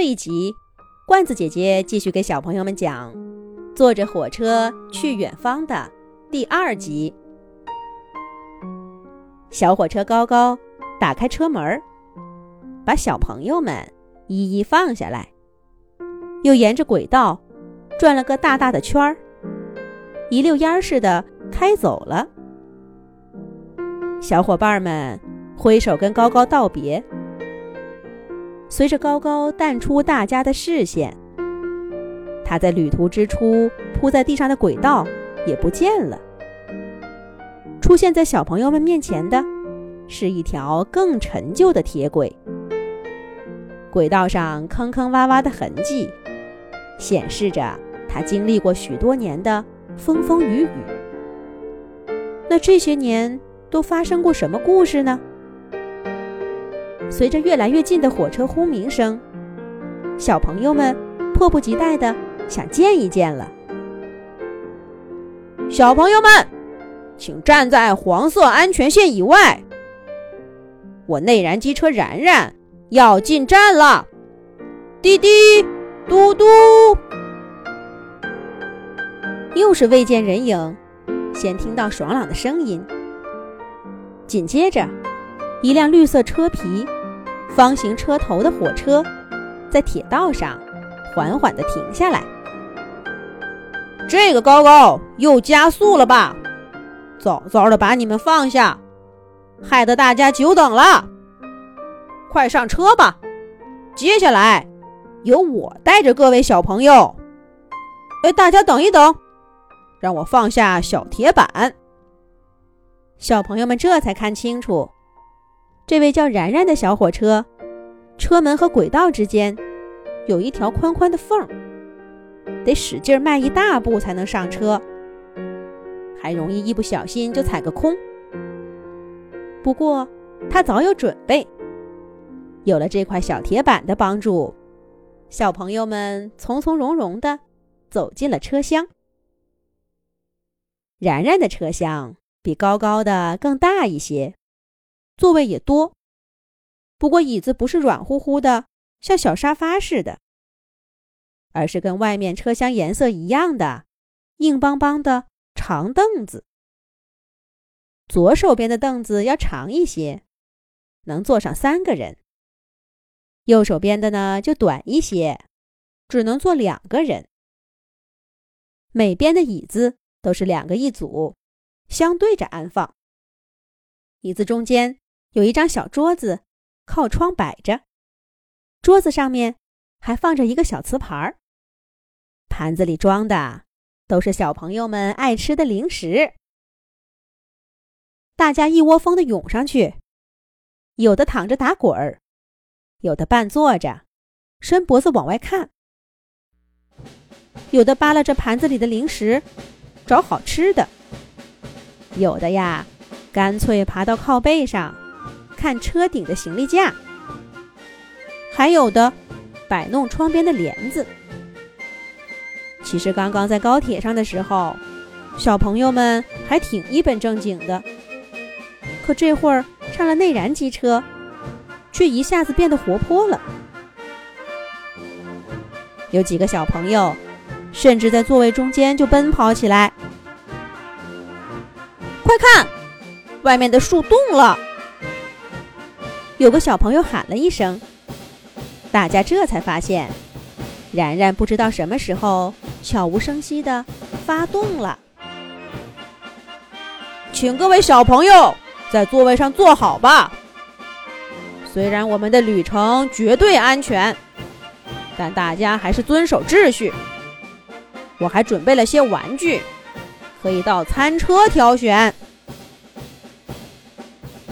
这一集，罐子姐姐继续给小朋友们讲《坐着火车去远方》的第二集。小火车高高打开车门，把小朋友们一一放下来，又沿着轨道转了个大大的圈儿，一溜烟似的开走了。小伙伴们挥手跟高高道别。随着高高淡出大家的视线，他在旅途之初铺在地上的轨道也不见了。出现在小朋友们面前的，是一条更陈旧的铁轨。轨道上坑坑洼洼的痕迹，显示着他经历过许多年的风风雨雨。那这些年都发生过什么故事呢？随着越来越近的火车轰鸣声，小朋友们迫不及待的想见一见了。小朋友们，请站在黄色安全线以外。我内燃机车然然要进站了。滴滴，嘟嘟，又是未见人影，先听到爽朗的声音，紧接着，一辆绿色车皮。方形车头的火车在铁道上缓缓地停下来。这个高高又加速了吧？早早的把你们放下，害得大家久等了。快上车吧！接下来由我带着各位小朋友。哎，大家等一等，让我放下小铁板。小朋友们这才看清楚。这位叫然然的小火车，车门和轨道之间有一条宽宽的缝，得使劲迈一大步才能上车，还容易一不小心就踩个空。不过他早有准备，有了这块小铁板的帮助，小朋友们从从容容地走进了车厢。然然的车厢比高高的更大一些。座位也多，不过椅子不是软乎乎的，像小沙发似的，而是跟外面车厢颜色一样的硬邦邦的长凳子。左手边的凳子要长一些，能坐上三个人；右手边的呢就短一些，只能坐两个人。每边的椅子都是两个一组，相对着安放。椅子中间。有一张小桌子，靠窗摆着。桌子上面还放着一个小瓷盘儿，盘子里装的都是小朋友们爱吃的零食。大家一窝蜂的涌上去，有的躺着打滚儿，有的半坐着，伸脖子往外看，有的扒拉着盘子里的零食找好吃的，有的呀，干脆爬到靠背上。看车顶的行李架，还有的摆弄窗边的帘子。其实刚刚在高铁上的时候，小朋友们还挺一本正经的，可这会儿上了内燃机车，却一下子变得活泼了。有几个小朋友甚至在座位中间就奔跑起来。快看，外面的树动了！有个小朋友喊了一声，大家这才发现，然然不知道什么时候悄无声息地发动了。请各位小朋友在座位上坐好吧。虽然我们的旅程绝对安全，但大家还是遵守秩序。我还准备了些玩具，可以到餐车挑选。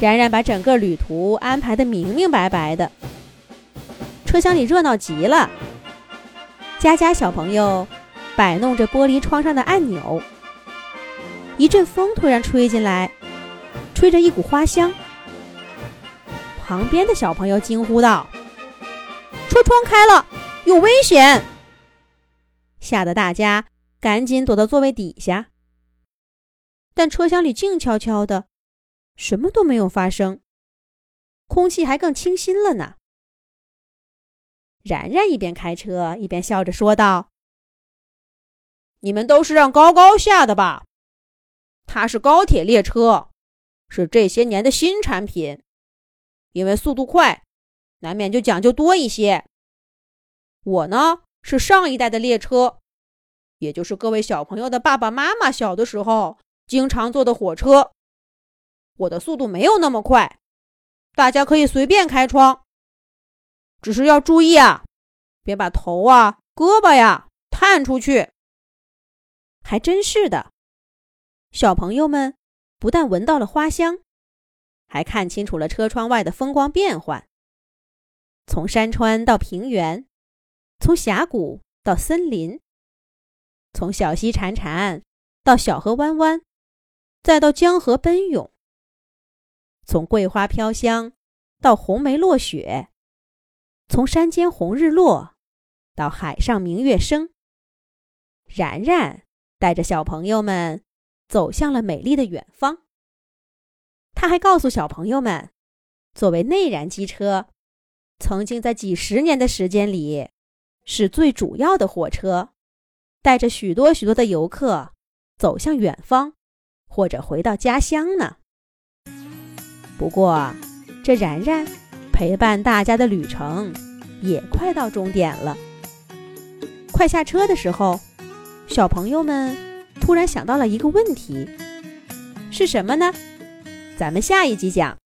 然然把整个旅途安排的明明白白的，车厢里热闹极了。佳佳小朋友摆弄着玻璃窗上的按钮。一阵风突然吹进来，吹着一股花香。旁边的小朋友惊呼道：“车窗开了，有危险！”吓得大家赶紧躲到座位底下。但车厢里静悄悄的。什么都没有发生，空气还更清新了呢。然然一边开车一边笑着说道：“你们都是让高高下的吧？它是高铁列车，是这些年的新产品，因为速度快，难免就讲究多一些。我呢是上一代的列车，也就是各位小朋友的爸爸妈妈小的时候经常坐的火车。我的速度没有那么快，大家可以随便开窗。”只是要注意啊，别把头啊、胳膊呀探出去。还真是的，小朋友们不但闻到了花香，还看清楚了车窗外的风光变幻。从山川到平原，从峡谷到森林，从小溪潺潺到小河弯弯，再到江河奔涌，从桂花飘香到红梅落雪。从山间红日落，到海上明月升。然然带着小朋友们走向了美丽的远方。他还告诉小朋友们，作为内燃机车，曾经在几十年的时间里，是最主要的火车，带着许多许多的游客走向远方，或者回到家乡呢。不过，这然然。陪伴大家的旅程也快到终点了。快下车的时候，小朋友们突然想到了一个问题，是什么呢？咱们下一集讲。